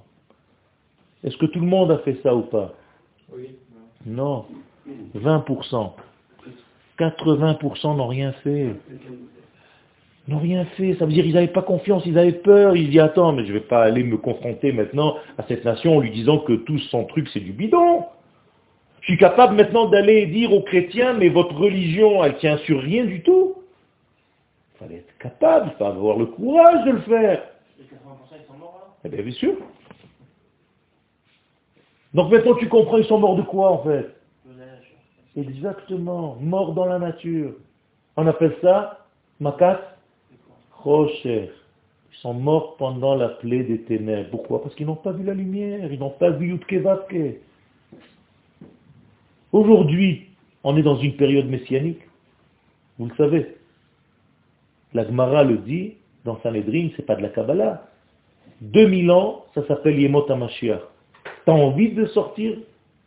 S1: Est-ce que tout le monde a fait ça ou pas? Oui. Non. 20%. 80% n'ont rien fait. N'ont rien fait. Ça veut dire qu'ils n'avaient pas confiance, ils avaient peur. Ils disent, attends, mais je ne vais pas aller me confronter maintenant à cette nation en lui disant que tout son truc c'est du bidon. Je suis capable maintenant d'aller dire aux chrétiens, mais votre religion, elle tient sur rien du tout. Il fallait être capable, il fallait avoir le courage de le faire. Les 80% ils sont morts Eh bien, bien sûr. Donc maintenant tu comprends, ils sont morts de quoi en fait? Exactement, morts dans la nature. On appelle ça makas rocher. Ils sont morts pendant la plaie des ténèbres. Pourquoi? Parce qu'ils n'ont pas vu la lumière, ils n'ont pas vu Yutke Aujourd'hui, on est dans une période messianique. Vous le savez. La Gemara le dit dans Sanhedrin, c'est pas de la Kabbalah. 2000 ans, ça s'appelle Yemot HaMashiach. Tu as envie de sortir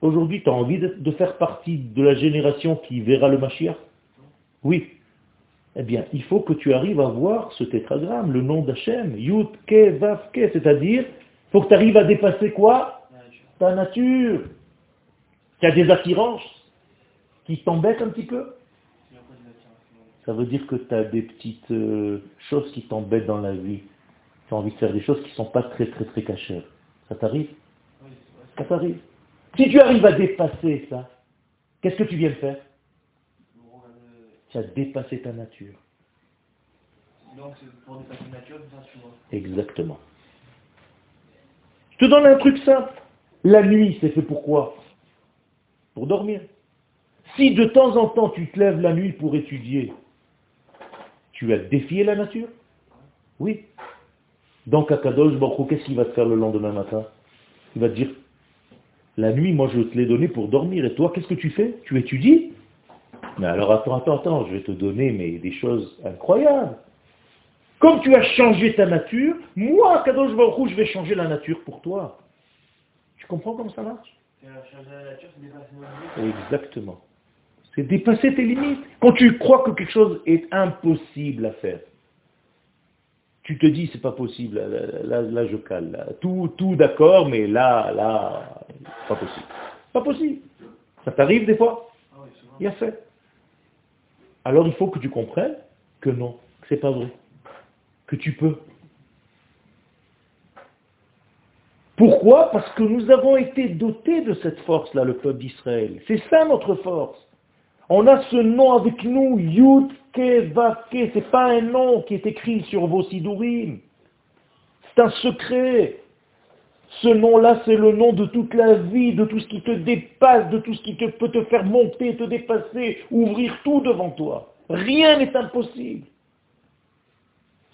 S1: aujourd'hui Tu as envie de, faire partie de la génération qui verra le Mashiach? Oui. Eh bien, il faut que tu arrives à voir ce tétragramme, le nom d'Hachem, Yud, Ke, Vav, Ke, c'est-à-dire, il faut que tu arrives à dépasser quoi? Ta nature. Tu as des attirances qui t'embêtent un petit peu? Ça veut dire que tu as des petites euh, choses qui t'embêtent dans la vie. Tu as envie de faire des choses qui ne sont pas très très très cachères. Ça t'arrive? Ça t'arrive. Si tu arrives à dépasser ça, qu'est-ce que tu viens de faire? Dépassé ta nature. Donc, pour dépasser la nature, Exactement. Je te donne un truc simple. La nuit, c'est fait pourquoi Pour dormir. Si de temps en temps tu te lèves la nuit pour étudier, tu as défié la nature? Oui. Donc à Kadosh qu'est-ce qu'il va te faire le lendemain matin? Il va te dire, la nuit, moi, je te l'ai donné pour dormir. Et toi, qu'est-ce que tu fais? Tu étudies? Mais alors, attends, attends, attends, je vais te donner mais, des choses incroyables. Comme tu as changé ta nature, moi, Kadosh Baruch je vais changer la nature pour toi. Tu comprends comment ça marche? Exactement. C'est dépasser tes limites. Quand tu crois que quelque chose est impossible à faire, tu te dis, c'est pas possible, là, là, je cale. Tout, tout d'accord, mais là, là, pas possible. Pas possible. Ça t'arrive des fois? Il a fait. Alors il faut que tu comprennes que non, que c'est pas vrai. Que tu peux. Pourquoi? Parce que nous avons été dotés de cette force-là, le peuple d'Israël. C'est ça notre force. On a ce nom avec nous, Yud Ke Ke. C'est pas un nom qui est écrit sur vos sidourim. C'est un secret. Ce nom-là, c'est le nom de toute la vie, de tout ce qui te dépasse, de tout ce qui peut te faire monter, te dépasser, ouvrir tout devant toi. Rien n'est impossible.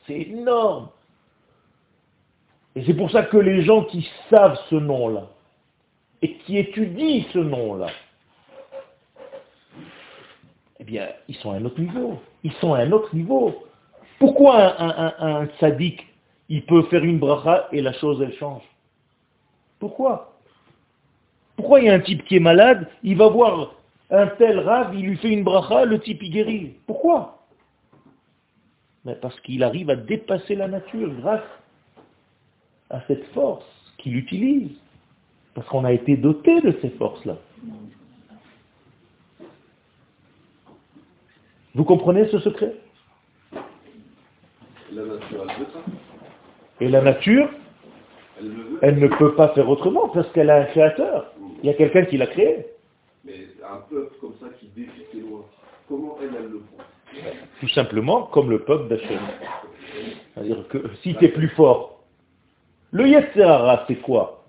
S1: C'est énorme. Et c'est pour ça que les gens qui savent ce nom-là, et qui étudient ce nom-là, eh bien, ils sont à un autre niveau. Ils sont à un autre niveau. Pourquoi un, un, sadique, il peut faire une bracha et la chose, elle change? Pourquoi Pourquoi il y a un type qui est malade, il va voir un tel rave, il lui fait une bracha, le type il guérit. Pourquoi Parce qu'il arrive à dépasser la nature grâce à cette force qu'il utilise. Parce qu'on a été doté de ces forces-là. Vous comprenez ce secret
S2: La nature, elle veut ça.
S1: Et la nature, elle, ne peut pas faire autrement parce qu'elle a un créateur. Il y a quelqu'un qui l'a créé.
S2: Mais un peuple comme ça qui défie ses lois, comment elle, elle le prend?
S1: Tout simplement comme le peuple d'Hachem. C'est-à-dire que si tu es plus fort, le Yetzerara, c'est quoi?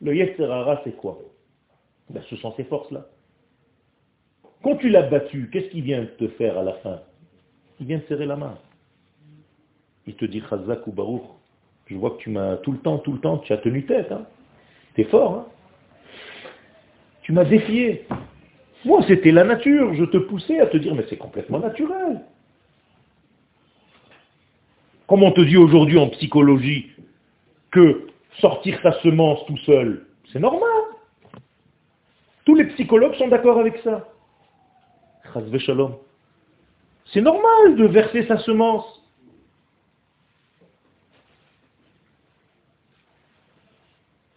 S1: Le Yetzerara, c'est quoi? Ben, Ce sont ces forces-là. Quand tu l'as battu, qu'est-ce qu'il vient te faire à la fin? Il vient te serrer la main. Il te dit Chazak ou Baruch. Je vois que tu m'as tout le temps, tout le temps, tu as tenu tête. Hein. T'es fort. Hein tu m'as défié. Moi, c'était la nature. Je te poussais à te dire, mais c'est complètement naturel. Comme on te dit aujourd'hui en psychologie que sortir sa semence tout seul, c'est normal. Tous les psychologues sont d'accord avec ça. C'est normal de verser sa semence.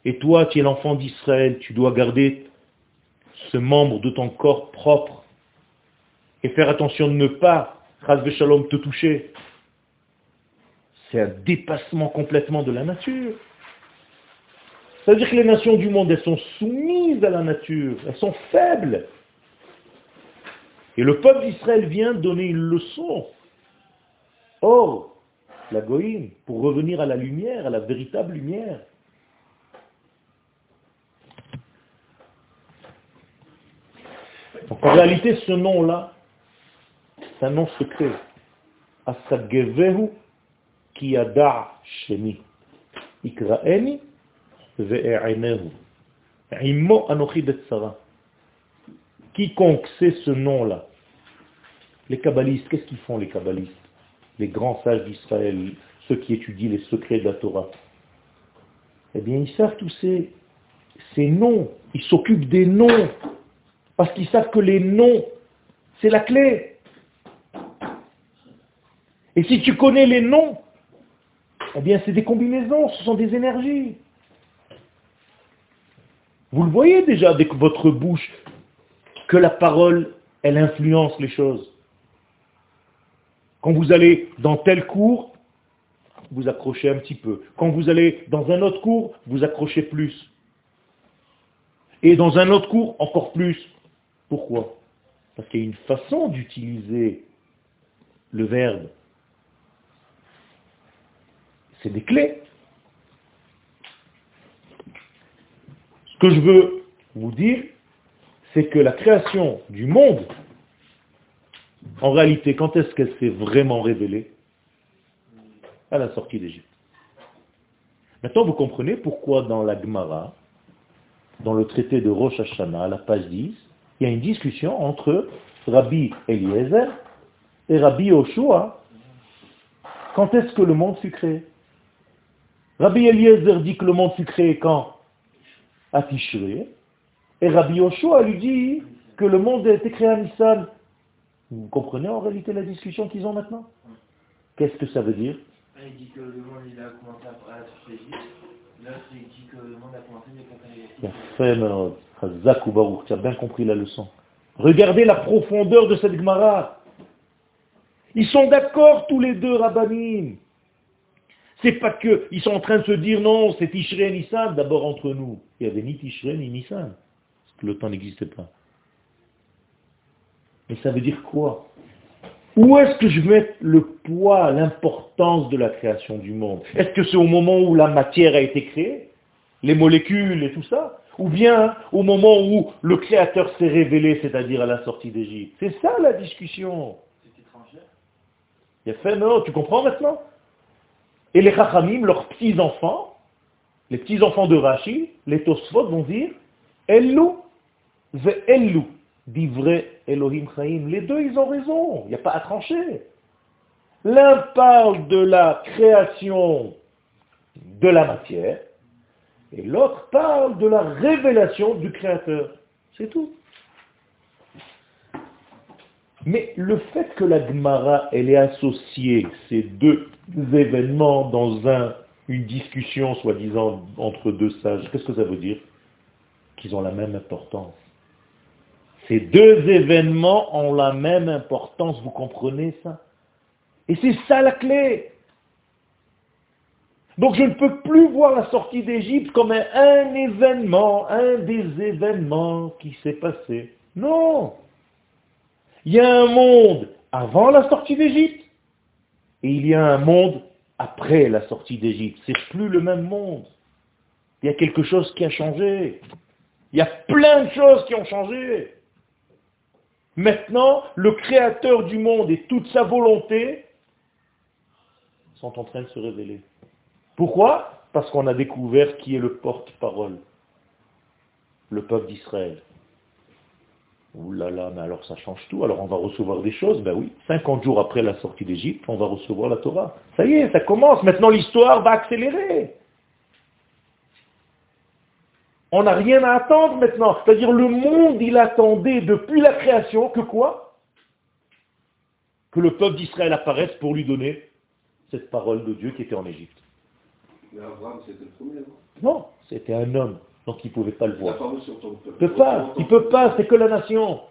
S1: Et toi, tu es l'enfant d'Israël, tu dois garder ce membre de ton corps propre et faire attention de ne pas, Shalom, te toucher. C'est un dépassement complètement de la nature. C'est-à-dire que les nations du monde, elles sont soumises à la nature, elles sont faibles. Et le peuple d'Israël vient donner une leçon. Or, la goïne, pour revenir à la lumière, à la véritable lumière. Donc en réalité, ce nom-là, c'est un nom secret. Asagevehu kiyada shemi. Ikraeni ve'e'enehu. Immo anochi betsara. Quiconque sait ce nom-là, les kabbalistes, qu'est-ce qu'ils font les kabbalistes? Les grands sages d'Israël, ceux qui étudient les secrets de la Torah. Eh bien, ils savent tous ces noms. Ils s'occupent des noms. Parce qu'ils savent que les noms, c'est la clé. Et si tu connais les noms, eh bien, c'est des combinaisons, ce sont des énergies. Vous le voyez déjà avec votre bouche, que la parole, elle influence les choses. Quand vous allez dans tel cours, vous accrochez un petit peu. Quand vous allez dans un autre cours, vous accrochez plus. Et dans un autre cours, encore plus. Pourquoi? Parce qu'il y a une façon d'utiliser le verbe. C'est des clés. Ce que je veux vous dire, c'est que la création du monde, en réalité, quand est-ce qu'elle s'est vraiment révélée? À la sortie d'Égypte. Maintenant, vous comprenez pourquoi dans la Gemara, dans le traité de Rosh Hashanah, la page 10, il y a une discussion entre Rabbi Eliezer et Rabbi Yoshua. Quand est-ce que le monde fut créé? Rabbi Eliezer dit que le monde fut créé quand? À Tishré. Et Rabbi Yoshua lui dit que le monde a été créé à Nissan. Vous comprenez en réalité la discussion qu'ils ont maintenant? Qu'est-ce que ça veut dire?
S3: Un, il dit que le monde il a commencé à L'autre, il dit que le monde a
S1: qu'on Tu as bien compris la leçon. Regardez la profondeur de cette Gemara. Ils sont d'accord tous les deux, Rabbanim. C'est pas que ils sont en train de se dire non, c'est Tishrei et Nissan, d'abord entre nous. Il n'y avait ni Tishrei ni Nissan. Parce que le temps n'existait pas. Mais ça veut dire quoi? Où est-ce que je mets le poids, l'importance de la création du monde? Est-ce que c'est au moment où la matière a été créée Les molécules et tout ça? Ou bien au moment où le Créateur s'est révélé, c'est-à-dire à la sortie d'Égypte? C'est ça la discussion. Il a fait, non, tu comprends maintenant? Et les Chachamim, leurs petits-enfants, les petits-enfants de Rashi, les Tosfot vont dire, Ellu ve Ellu vrai Elohim Chaim. Les deux, ils ont raison. Il n'y a pas à trancher. L'un parle de la création de la matière, et l'autre parle de la révélation du Créateur. C'est tout. Mais le fait que la Gemara, elle ait associé ces deux événements dans un, une discussion, soi-disant, entre deux sages, qu'est-ce que ça veut dire? Qu'ils ont la même importance. Ces deux événements ont la même importance, vous comprenez ça? Et c'est ça la clé. Donc je ne peux plus voir la sortie d'Égypte comme un, événement, un des événements qui s'est passé. Non Il y a un monde avant la sortie d'Égypte et il y a un monde après la sortie d'Égypte. C'est plus le même monde. Il y a quelque chose qui a changé. Il y a plein de choses qui ont changé. Maintenant, le créateur du monde et toute sa volonté sont en train de se révéler. Pourquoi? Parce qu'on a découvert qui est le porte-parole, le peuple d'Israël. Ouh là là, mais alors ça change tout. Alors on va recevoir des choses, ben oui. 50 jours après la sortie d'Égypte, on va recevoir la Torah. Ça y est, ça commence. Maintenant l'histoire va accélérer. On n'a rien à attendre maintenant. C'est-à-dire le monde, il attendait depuis la création que quoi? Que le peuple d'Israël apparaisse pour lui donner cette parole de Dieu qui était en Égypte.
S2: Mais Abraham, c'était le premier,
S1: non? C'était un homme, donc il ne pouvait pas le voir. Il ne peut pas, il ne peut pas, c'est que la nation.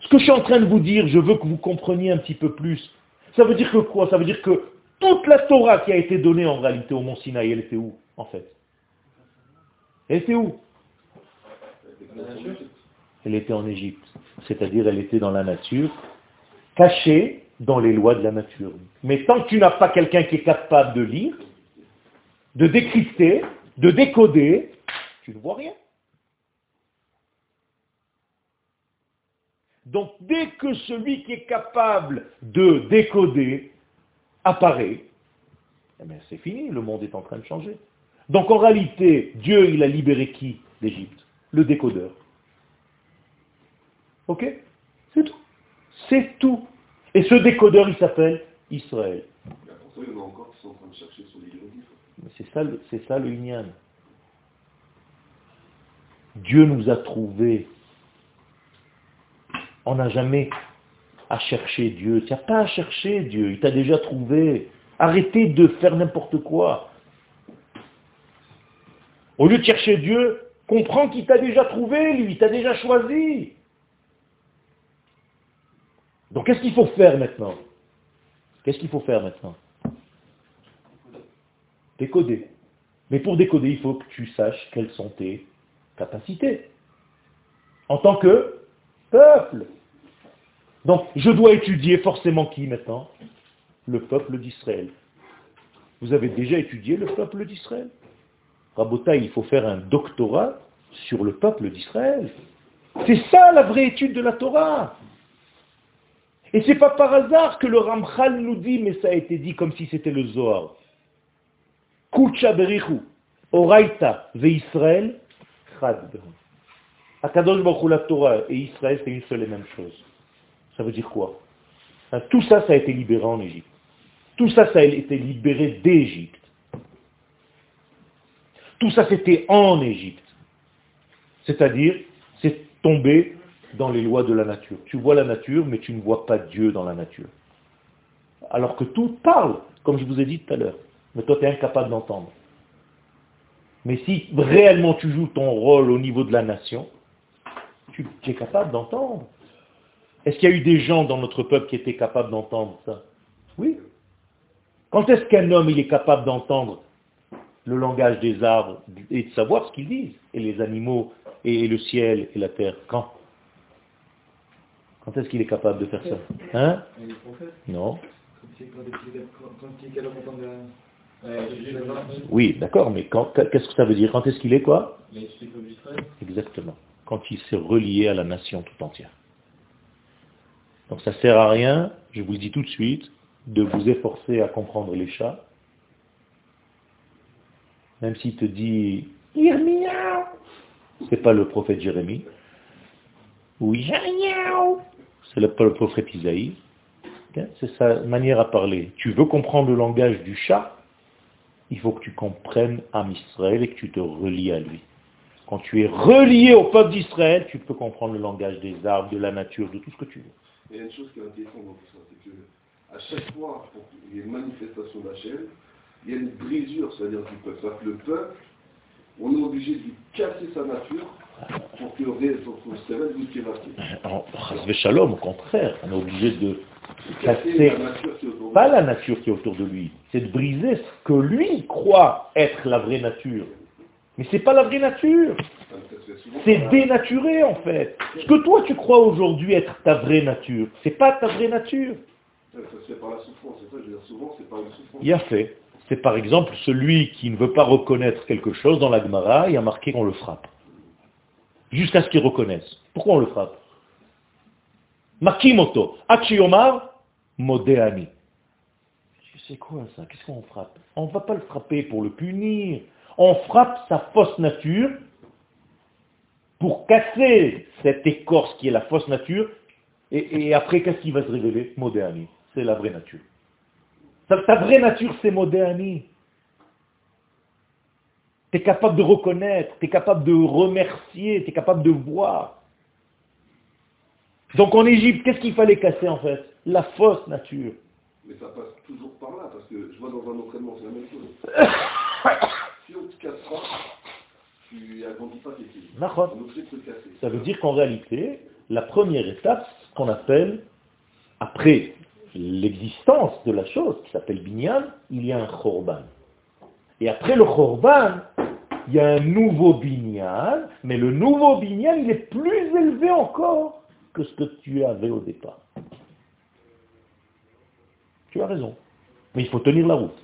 S1: Ce que je suis en train de vous dire, je veux que vous compreniez un petit peu plus. Ça veut dire que quoi? Ça veut dire que toute la Torah qui a été donnée en réalité au mont Sinaï, elle était où, en fait? Elle était où? Elle était en Égypte. C'est-à-dire, elle était dans la nature, cachée dans les lois de la nature. Mais tant que tu n'as pas quelqu'un qui est capable de lire, de décrypter, de décoder, tu ne vois rien. Donc dès que celui qui est capable de décoder apparaît, eh c'est fini, le monde est en train de changer. Donc en réalité, Dieu, il a libéré qui d'Égypte? Le décodeur. Ok? C'est tout. C'est tout. Et ce décodeur, il s'appelle Israël. C'est ça, c'est ça le Inyan. Dieu nous a trouvés. On n'a jamais à chercher Dieu. Tu n'as pas à chercher Dieu. Il t'a déjà trouvé. Arrêtez de faire n'importe quoi. Au lieu de chercher Dieu, comprends qu'il t'a déjà trouvé, lui, il t'a déjà choisi. Donc qu'est-ce qu'il faut faire maintenant? Qu'est-ce qu'il faut faire maintenant? Décoder. Mais pour décoder, il faut que tu saches quelles sont tes capacités. En tant que peuple. Donc je dois étudier forcément qui maintenant? Le peuple d'Israël. Vous avez déjà étudié le peuple d'Israël? Rabota, il faut faire un doctorat sur le peuple d'Israël. C'est ça la vraie étude de la Torah. Et c'est pas par hasard que le Ramchal nous dit, mais ça a été dit comme si c'était le Zohar. Kucha berichu, oraita ve Israël, chad Akadosh la Torah et Israël, c'est une seule et même chose. Ça veut dire quoi? Tout ça, ça a été libéré en Égypte. Tout ça, ça a été libéré d'Égypte. Tout ça, c'était en Égypte. C'est-à-dire, c'est tombé dans les lois de la nature. Tu vois la nature, mais tu ne vois pas Dieu dans la nature. alors que tout parle, comme je vous ai dit tout à l'heure. Mais toi, tu es incapable d'entendre. Mais si réellement tu joues ton rôle au niveau de la nation, tu, tu es capable d'entendre. Est-ce qu'il y a eu des gens dans notre peuple qui étaient capables d'entendre ça? Oui. Quand est-ce qu'un homme il est capable d'entendre? Le langage des arbres et de savoir ce qu'ils disent, et les animaux, et le ciel, et la terre. Quand? Quand est-ce qu'il est capable de faire ça? Hein? Non. Oui, d'accord, mais qu'est-ce que ça veut dire? Quand est-ce qu'il est quoi? Exactement. Quand il s'est relié à la nation tout entière. Donc ça ne sert à rien, je vous dis tout de suite, de vous efforcer à comprendre les chats. Même s'il te dit Irmia, c'est pas le prophète Jérémie. Ou c'est le, pas le prophète Isaïe. C'est sa manière à parler. Tu veux comprendre le langage du chat, il faut que tu comprennes Am Israël et que tu te relies à lui. Quand tu es relié au peuple d'Israël, tu peux comprendre le langage des arbres, de la nature, de tout ce que tu veux.
S2: Il y a une chose qui est intéressante dans tout ça, c'est qu'à chaque fois qu'il y a une manifestation d'Hachem, il y a une brisure, c'est-à-dire du peuple. Que le peuple, on est obligé de lui casser sa nature pour que le cerveau lui
S1: En Shalom, au contraire, on est obligé de casser, pas la nature qui est autour de lui, c'est de briser ce que lui croit être la vraie nature. Mais c'est pas la vraie nature. C'est dénaturé en fait. Ce que toi tu crois aujourd'hui être ta vraie nature, c'est pas ta vraie nature. Il a fait. C'est par exemple celui qui ne veut pas reconnaître quelque chose dans la Gemara, il a marqué qu'on le frappe. Jusqu'à ce qu'il reconnaisse. Pourquoi on le frappe? Makimoto. Achiyomar, modéani. C'est quoi ça? Qu'est-ce qu'on frappe? On ne va pas le frapper pour le punir. On frappe sa fausse nature pour casser cette écorce qui est la fausse nature. Et, après, qu'est-ce qui va se révéler? Modéani. C'est la vraie nature. Ta, vraie nature, c'est Modéani. Tu es capable de reconnaître, tu es capable de remercier, tu es capable de voir. Donc en Égypte, qu'est-ce qu'il fallait casser en fait? La fausse nature.
S2: Mais ça passe toujours par là, parce que je vois dans un entraînement, c'est la même chose. *coughs* si on te casse pas, tu agrandis pas tes pieds.
S1: Ça veut dire qu'en réalité, la première étape, ce qu'on appelle, après l'existence de la chose, qui s'appelle binyan, il y a un chorban. Et après le chorban, il y a un nouveau binyan, mais le nouveau binyan, il est plus élevé encore que ce que tu avais au départ. Tu as raison. Mais il faut tenir la route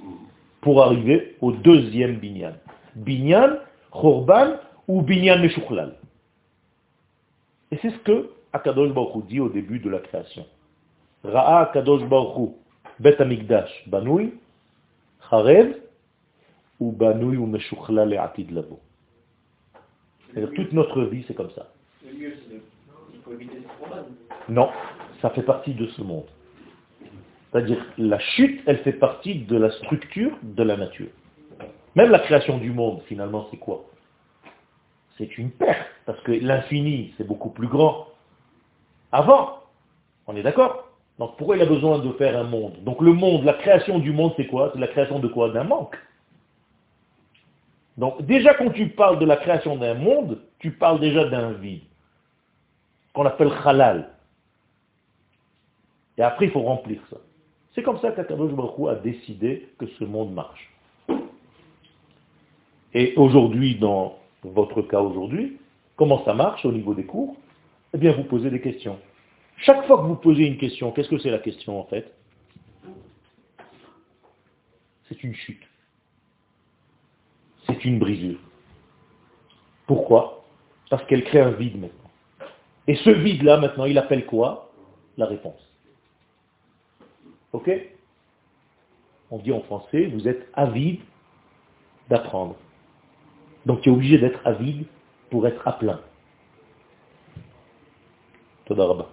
S1: pour arriver au deuxième binyan. Binyan, chorban ou binyan meshukhlal. Et c'est ce que Akadosh Baruch dit au début de la création. Ra'a Akadosh Baruch Bet Amigdash, Banui, Charev, ou Banui ou Atid Lavo. Toute notre vie, c'est comme ça. Non, ça fait partie de ce monde. C'est-à-dire, la chute, elle fait partie de la structure de la nature. Même la création du monde, finalement, c'est quoi? C'est une perte, parce que l'infini, c'est beaucoup plus grand. Avant, on est d'accord? Donc pourquoi il a besoin de faire un monde? Donc le monde, la création du monde, c'est quoi? C'est la création de quoi? D'un manque. Donc déjà quand tu parles de la création d'un monde, tu parles déjà d'un vide, qu'on appelle halal. Et après, il faut remplir ça. C'est comme ça qu'Akadosh Baruch a décidé que ce monde marche. Et aujourd'hui, dans votre cas aujourd'hui, comment ça marche au niveau des cours? Eh bien, vous posez des questions. Chaque fois que vous posez une question, qu'est-ce que c'est la question en fait? C'est une chute. C'est une brisure. Pourquoi? Parce qu'elle crée un vide maintenant. Et ce vide-là, maintenant, il appelle quoi? La réponse. Ok? On dit en français, vous êtes avide d'apprendre. Donc tu es obligé d'être avide pour être à plein. Todarabah.